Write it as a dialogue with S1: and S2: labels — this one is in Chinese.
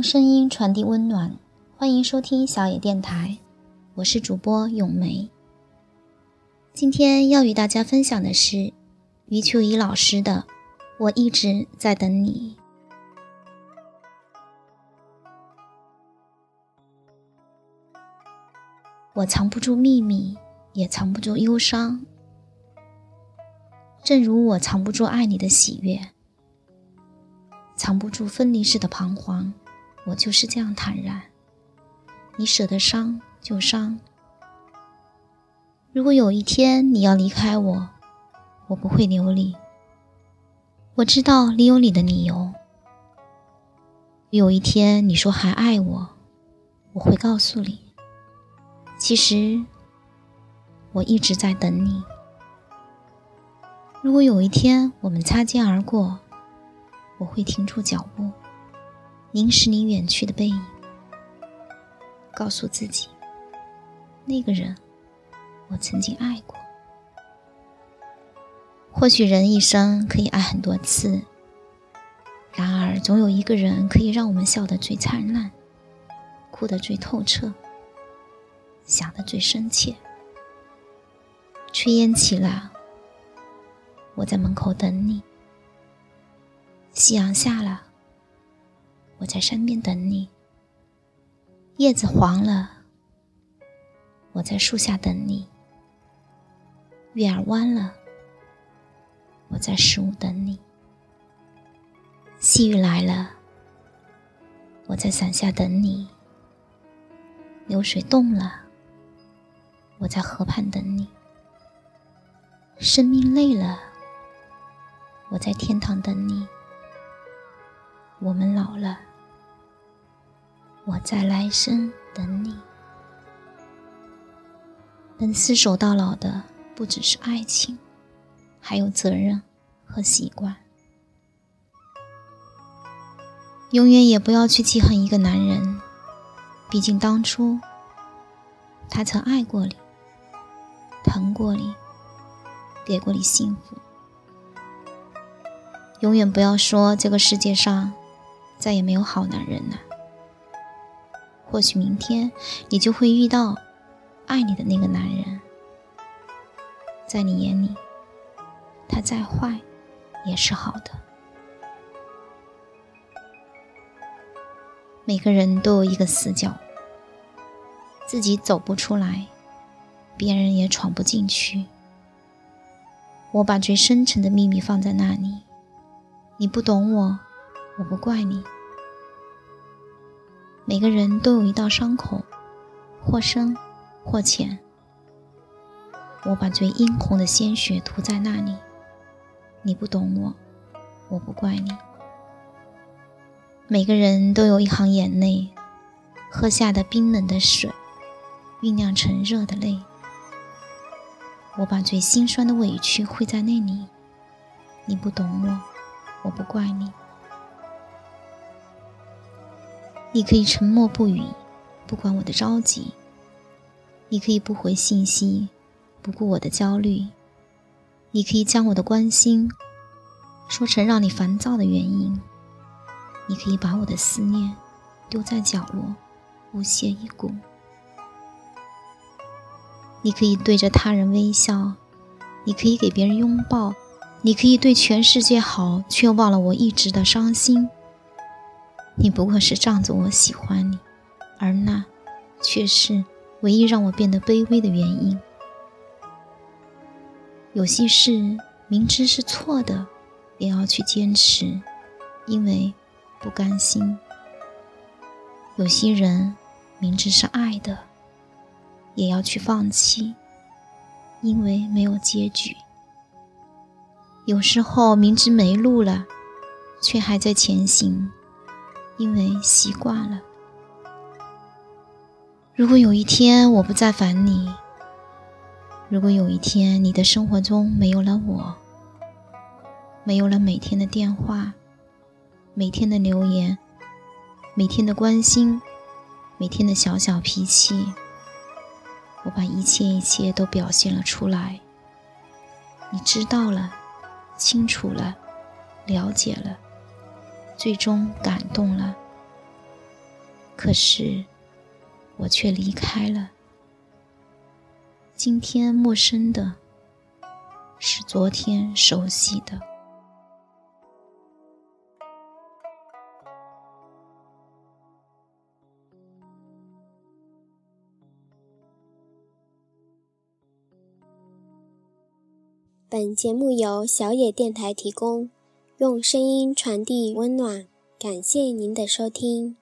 S1: 用声音传递温暖，欢迎收听小野电台，我是主播咏梅。今天要与大家分享的是余秋怡老师的《我一直在等你》。我藏不住秘密，也藏不住忧伤，正如我藏不住爱你的喜悦，藏不住分离时的彷徨。我就是这样坦然。你舍得伤就伤。如果有一天你要离开我，我不会留你。我知道你有你的理由。有一天你说还爱我，我会告诉你，其实我一直在等你。如果有一天我们擦肩而过，我会停住脚步。凝视你远去的背影，告诉自己，那个人我曾经爱过。或许人一生可以爱很多次，然而总有一个人可以让我们笑得最灿烂，哭得最透彻，想得最深切。炊烟起了，我在门口等你；夕阳下了。我在山边等你，叶子黄了，我在树下等你；月儿弯了，我在十五等你；细雨来了，我在伞下等你；流水动了，我在河畔等你；生命累了，我在天堂等你；我们老了。我在来生等你，能厮守到老的不只是爱情，还有责任和习惯。永远也不要去记恨一个男人，毕竟当初他曾爱过你，疼过你，给过你幸福。永远不要说这个世界上再也没有好男人了。或许明天你就会遇到爱你的那个男人，在你眼里，他再坏也是好的。每个人都有一个死角，自己走不出来，别人也闯不进去。我把最深沉的秘密放在那里，你不懂我，我不怪你。每个人都有一道伤口，或深或浅。我把最殷红的鲜血涂在那里，你不懂我，我不怪你。每个人都有一行眼泪，喝下的冰冷的水，酝酿成热的泪。我把最心酸的委屈汇在那里，你不懂我，我不怪你。你可以沉默不语，不管我的着急；你可以不回信息，不顾我的焦虑；你可以将我的关心说成让你烦躁的原因；你可以把我的思念丢在角落，不屑一顾；你可以对着他人微笑；你可以给别人拥抱；你可以对全世界好，却忘了我一直的伤心。你不过是仗着我喜欢你，而那却是唯一让我变得卑微的原因。有些事明知是错的，也要去坚持，因为不甘心；有些人明知是爱的，也要去放弃，因为没有结局。有时候明知没路了，却还在前行。因为习惯了。如果有一天我不再烦你，如果有一天你的生活中没有了我，没有了每天的电话、每天的留言、每天的关心、每天的小小脾气，我把一切一切都表现了出来。你知道了，清楚了，了解了。最终感动了，可是我却离开了。今天陌生的，是昨天熟悉的。
S2: 本节目由小野电台提供，用声音传递温暖。感谢您的收听。